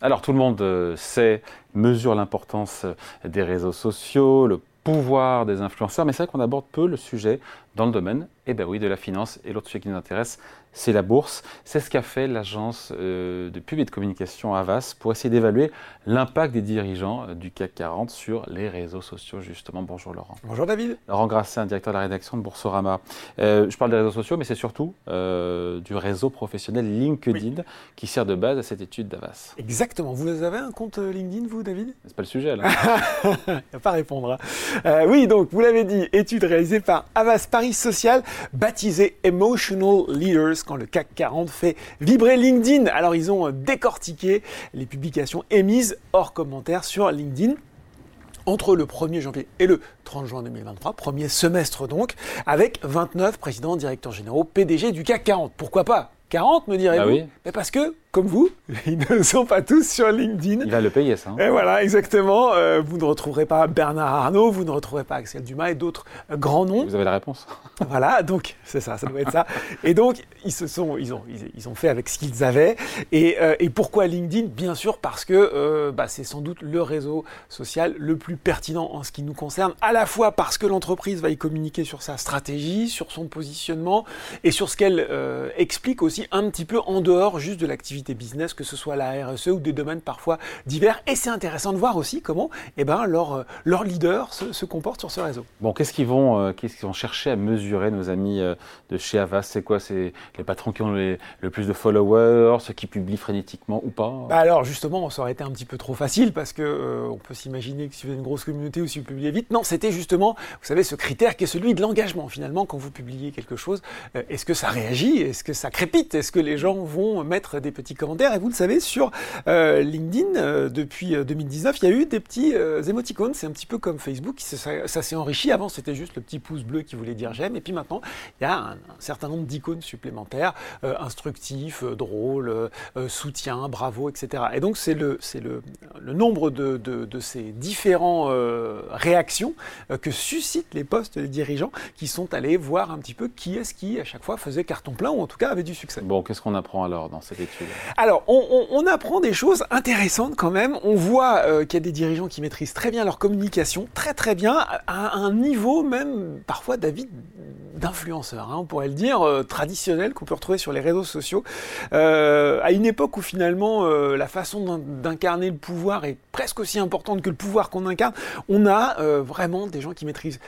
Alors tout le monde euh, sait, mesure l'importance des réseaux sociaux, le pouvoir des influenceurs, mais c'est vrai qu'on aborde peu le sujet dans le domaine eh ben oui, de la finance. Et l'autre sujet qui nous intéresse, c'est la bourse. C'est ce qu'a fait l'agence euh, de pub et de communication Avas pour essayer d'évaluer l'impact des dirigeants euh, du CAC 40 sur les réseaux sociaux, justement. Bonjour Laurent. Bonjour David. Laurent Grassin, directeur de la rédaction de Boursorama. Euh, je parle des réseaux sociaux, mais c'est surtout du réseau professionnel LinkedIn qui sert de base à cette étude d'Avas. Exactement. Vous avez un compte LinkedIn, vous, David? C'est pas le sujet, là. Il n'y a pas à répondre. Hein. oui, donc, vous l'avez dit, étude réalisée par Avas Paris Social baptisé Emotional Leaders quand le CAC 40 fait vibrer LinkedIn. Alors ils ont décortiqué les publications émises hors commentaire sur LinkedIn entre le 1er janvier et le 30 juin 2023, premier semestre donc, avec 29 présidents, directeurs généraux, PDG du CAC 40. Pourquoi pas 40, me direz-vous? Bah oui. Mais parce que comme vous, ils ne sont pas tous sur LinkedIn. Il va le payer, ça. Hein. Et voilà, exactement. Euh, vous ne retrouverez pas Bernard Arnault, vous ne retrouverez pas Axel Dumas et d'autres euh, grands noms. Vous avez la réponse. voilà, donc c'est ça, ça doit être ça. Et donc ils se sont, ils ont, ils, ont fait avec ce qu'ils avaient. Et, euh, et, pourquoi LinkedIn? Bien sûr parce que bah, c'est sans doute le réseau social le plus pertinent en ce qui nous concerne, à la fois parce que l'entreprise va y communiquer sur sa stratégie, sur son positionnement et sur ce qu'elle explique aussi un petit peu en dehors juste de l'activité business, que ce soit la RSE ou des domaines parfois divers. Et c'est intéressant de voir aussi comment eh ben, leurs euh, leur leaders se, se comportent sur ce réseau. Bon, qu'est-ce qu'ils vont, euh, qu'est-ce qu'ils vont chercher à mesurer, nos amis euh, de chez Avas C'est quoi? C'est les patrons qui ont le plus de followers, ceux qui publient frénétiquement ou pas? Bah Alors justement, ça aurait été un petit peu trop facile parce que on peut s'imaginer que si vous avez une grosse communauté ou si vous publiez vite, non, c'était justement, vous savez, ce critère qui est celui de l'engagement. Finalement, quand vous publiez quelque chose, est-ce que ça réagit? Est-ce que ça crépite? Est-ce que les gens vont mettre des petits commentaires. Et vous le savez, sur euh, LinkedIn, euh, depuis 2019, euh, il y a eu des petits émoticônes. C'est un petit peu comme Facebook. Ça, s'est enrichi. Avant, c'était juste le petit pouce bleu qui voulait dire j'aime. Et puis maintenant, il y a un, certain nombre d'icônes supplémentaires, instructifs, drôles, soutien, bravo, etc. Et donc, c'est le, le, nombre de, de, ces différents réactions que suscitent les postes des dirigeants qui sont allés voir un petit peu qui est-ce qui, à chaque fois, faisait carton plein ou en tout cas avait du succès. Bon, qu'est-ce qu'on apprend alors dans cette étude? Alors, on, apprend des choses intéressantes quand même. On voit euh, qu'il y a des dirigeants qui maîtrisent très bien leur communication, très très bien, à un niveau même parfois, David, d'influenceurs, hein, on pourrait le dire, euh, traditionnel qu'on peut retrouver sur les réseaux sociaux. Euh, à une époque où finalement la façon d'incarner le pouvoir est presque aussi importante que le pouvoir qu'on incarne, on a vraiment des gens qui maîtrisent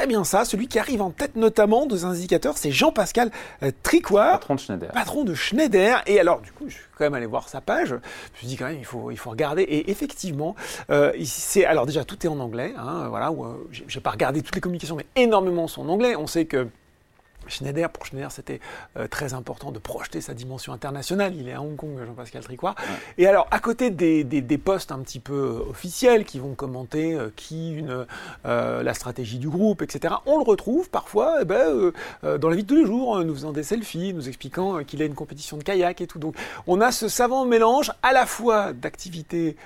très bien ça. Celui qui arrive en tête notamment de indicateurs, c'est Jean-Pascal euh, Tricoire. Patron de Schneider. Patron de Schneider. Et alors, du coup, je suis quand même allé voir sa page. Je me suis dit quand même, il faut, il faut regarder. Et effectivement, euh, c'est alors déjà tout est en anglais. Hein, voilà, euh, j'ai pas regardé toutes les communications, mais énormément sont en anglais. On sait que Schneider, pour Schneider, c'était euh, très important de projeter sa dimension internationale. Il est à Hong Kong, Jean-Pascal Tricoire. Et alors, à côté des, des, postes un petit peu euh, officiels qui vont commenter euh, qui, une, la stratégie du groupe, etc., on le retrouve parfois eh ben, dans la vie de tous les jours, nous faisant des selfies, nous expliquant qu'il a une compétition de kayak et tout. Donc, on a ce savant mélange à la fois d'activité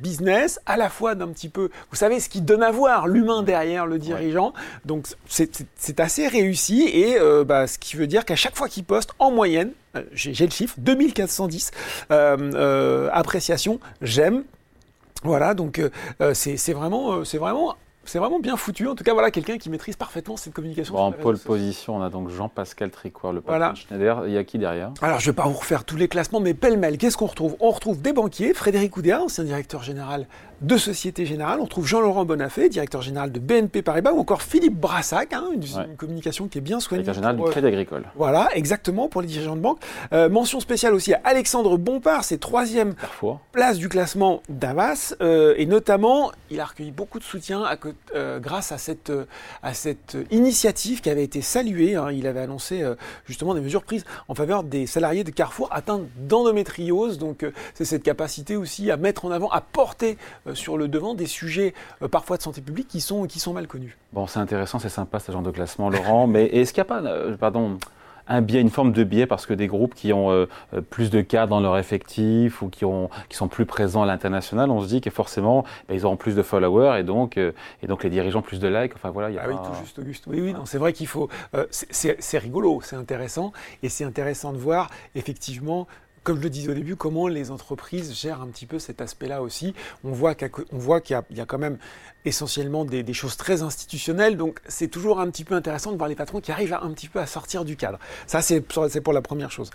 business, à la fois d'un petit peu, vous savez, ce qui donne à voir l'humain derrière le dirigeant. Donc, c'est assez réussi. Et euh, bah, ce qui veut dire qu'à chaque fois qu'il poste, en moyenne, euh, j'ai le chiffre, 2410 euh, appréciations, j'aime. Voilà, donc c'est vraiment, c'est vraiment c'est vraiment bien foutu. En tout cas, voilà quelqu'un qui maîtrise parfaitement cette communication. en pole position, on a donc Jean-Pascal Tricoire, le patron de Schneider. Il y a qui derrière? Alors, je ne vais pas vous refaire tous les classements, mais pêle-mêle, qu'est-ce qu'on retrouve? On retrouve des banquiers, Frédéric Oudéa, ancien directeur général de Société Générale. On trouve Jean-Laurent Bonafé, directeur général de BNP Paribas, ou encore Philippe Brassac, hein, une, communication qui est bien soignée. Directeur général du Crédit Agricole. Voilà, exactement, pour les dirigeants de banque. Euh, mention spéciale aussi à Alexandre Bompard, c'est troisième place du classement d'Avas. Euh, et notamment, il a recueilli beaucoup de soutien à, euh, grâce à cette, à cette initiative qui avait été saluée. Hein. Il avait annoncé justement des mesures prises en faveur des salariés de Carrefour atteints d'endométriose. Donc, c'est cette capacité aussi à mettre en avant, à porter euh, sur le devant des sujets euh, parfois de santé publique qui sont, qui sont mal connus. Bon, c'est intéressant, c'est sympa ce genre de classement, Laurent, mais est-ce qu'il n'y a pas, euh, pardon, un biais, une forme de biais parce que des groupes qui ont plus de cas dans leur effectif ou qui, ont, qui sont plus présents à l'international, on se dit que forcément, ben, ils auront plus de followers et donc, et donc les dirigeants plus de likes. Enfin voilà, il y a ah oui, tout juste, Auguste. Oui, oui, c'est vrai qu'il faut. c'est rigolo, c'est intéressant et c'est intéressant de voir effectivement comme je le disais au début, comment les entreprises gèrent un petit peu cet aspect-là aussi. On voit qu'il y, a quand même essentiellement des, choses très institutionnelles, donc c'est toujours un petit peu intéressant de voir les patrons qui arrivent un petit peu à sortir du cadre. Ça, c'est pour la première chose.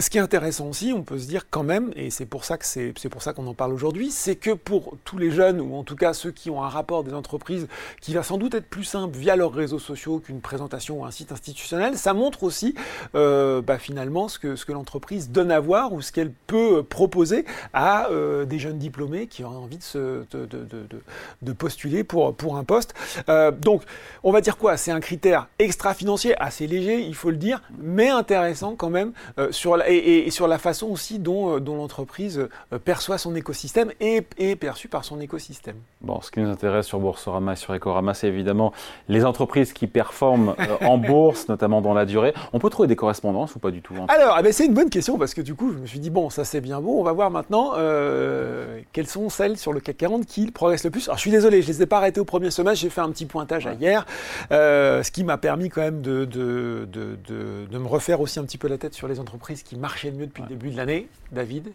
Ce qui est intéressant aussi, on peut se dire quand même, et c'est pour ça que c'est pour ça qu'on en parle aujourd'hui, c'est que pour tous les jeunes, ou en tout cas ceux qui ont un rapport des entreprises qui va sans doute être plus simple via leurs réseaux sociaux qu'une présentation ou un site institutionnel, ça montre aussi euh, bah, finalement ce que, ce que l'entreprise donne à voir ou ce qu'elle peut proposer à euh, des jeunes diplômés qui ont envie de, se, de, de, postuler pour, pour un poste. Euh, donc, on va dire quoi? C'est un critère extra-financier, assez léger, il faut le dire, mais intéressant quand même sur la et, sur la façon aussi dont, euh, dont l'entreprise euh, perçoit son écosystème et est perçue par son écosystème. Bon, ce qui nous intéresse sur Boursorama et sur Ecorama, c'est évidemment les entreprises qui performent euh, en bourse, notamment dans la durée. On peut trouver des correspondances ou pas du tout Alors, ah ben, c'est une bonne question parce que du coup, je me suis dit, bon, ça c'est bien beau, on va voir maintenant quelles sont celles sur le CAC 40 qui progressent le plus. Alors, je suis désolé, je ne les ai pas arrêtées au premier semestre, j'ai fait un petit pointage hier, ce qui m'a permis quand même de, de, de, de, me refaire aussi un petit peu la tête sur les entreprises qui marchait le mieux depuis le début de l'année, David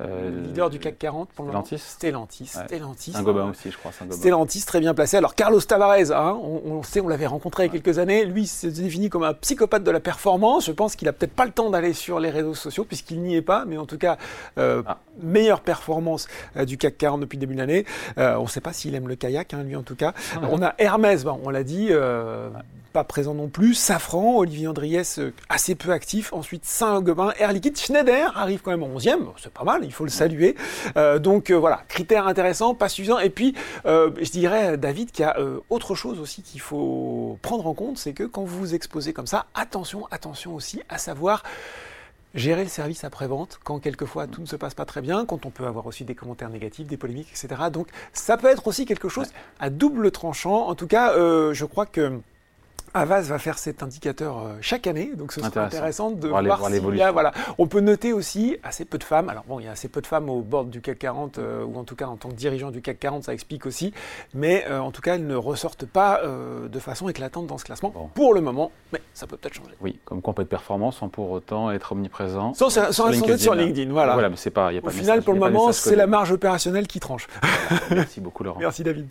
euh, leader du CAC 40 pour le moment. Stellantis. Stellantis. Un Gobain aussi, je crois. Un Stellantis, très bien placé. Alors, Carlos Tavares, hein, on, sait, on l'avait rencontré il y a quelques années. Lui, s'est défini comme un psychopathe de la performance. Je pense qu'il a peut-être pas le temps d'aller sur les réseaux sociaux puisqu'il n'y est pas. Mais en tout cas, euh, ah. meilleure performance euh, du CAC 40 depuis le début de l'année. on ne sait pas s'il aime le kayak, hein, lui en tout cas. Ah on a Hermès, bon, on l'a dit, pas présent non plus. Safran, Olivier Andriès, assez peu actif. Ensuite, Saint-Gobain, Air Liquide. Schneider arrive quand même au 11e. C'est pas mal il faut le saluer. Euh, donc euh, voilà, critères intéressants, pas suffisants. Et puis, euh, je dirais, David, qu'il y a autre chose aussi qu'il faut prendre en compte, c'est que quand vous vous exposez comme ça, attention, attention aussi à savoir gérer le service après-vente quand quelquefois tout ne se passe pas très bien, quand on peut avoir aussi des commentaires négatifs, des polémiques, etc. Donc ça peut être aussi quelque chose à double tranchant. En tout cas, je crois que Avas va faire cet indicateur euh, chaque année, donc ce sera intéressant de voir, s'il y a, voilà. On peut noter aussi assez peu de femmes. Alors bon, il y a assez peu de femmes au bord du CAC 40, euh, ou en tout cas en tant que dirigeant du CAC 40, ça explique aussi. Mais euh, en tout cas, elles ne ressortent pas de façon éclatante dans ce classement pour le moment, mais ça peut peut-être changer. Oui, comme quoi on peut être performant sans pour autant être omniprésent. Sans, sans, sans être sur LinkedIn, voilà. Voilà, mais c'est pas, y a pas Au final, pour le moment, c'est la marge opérationnelle qui tranche. Merci beaucoup, Laurent. Merci, David.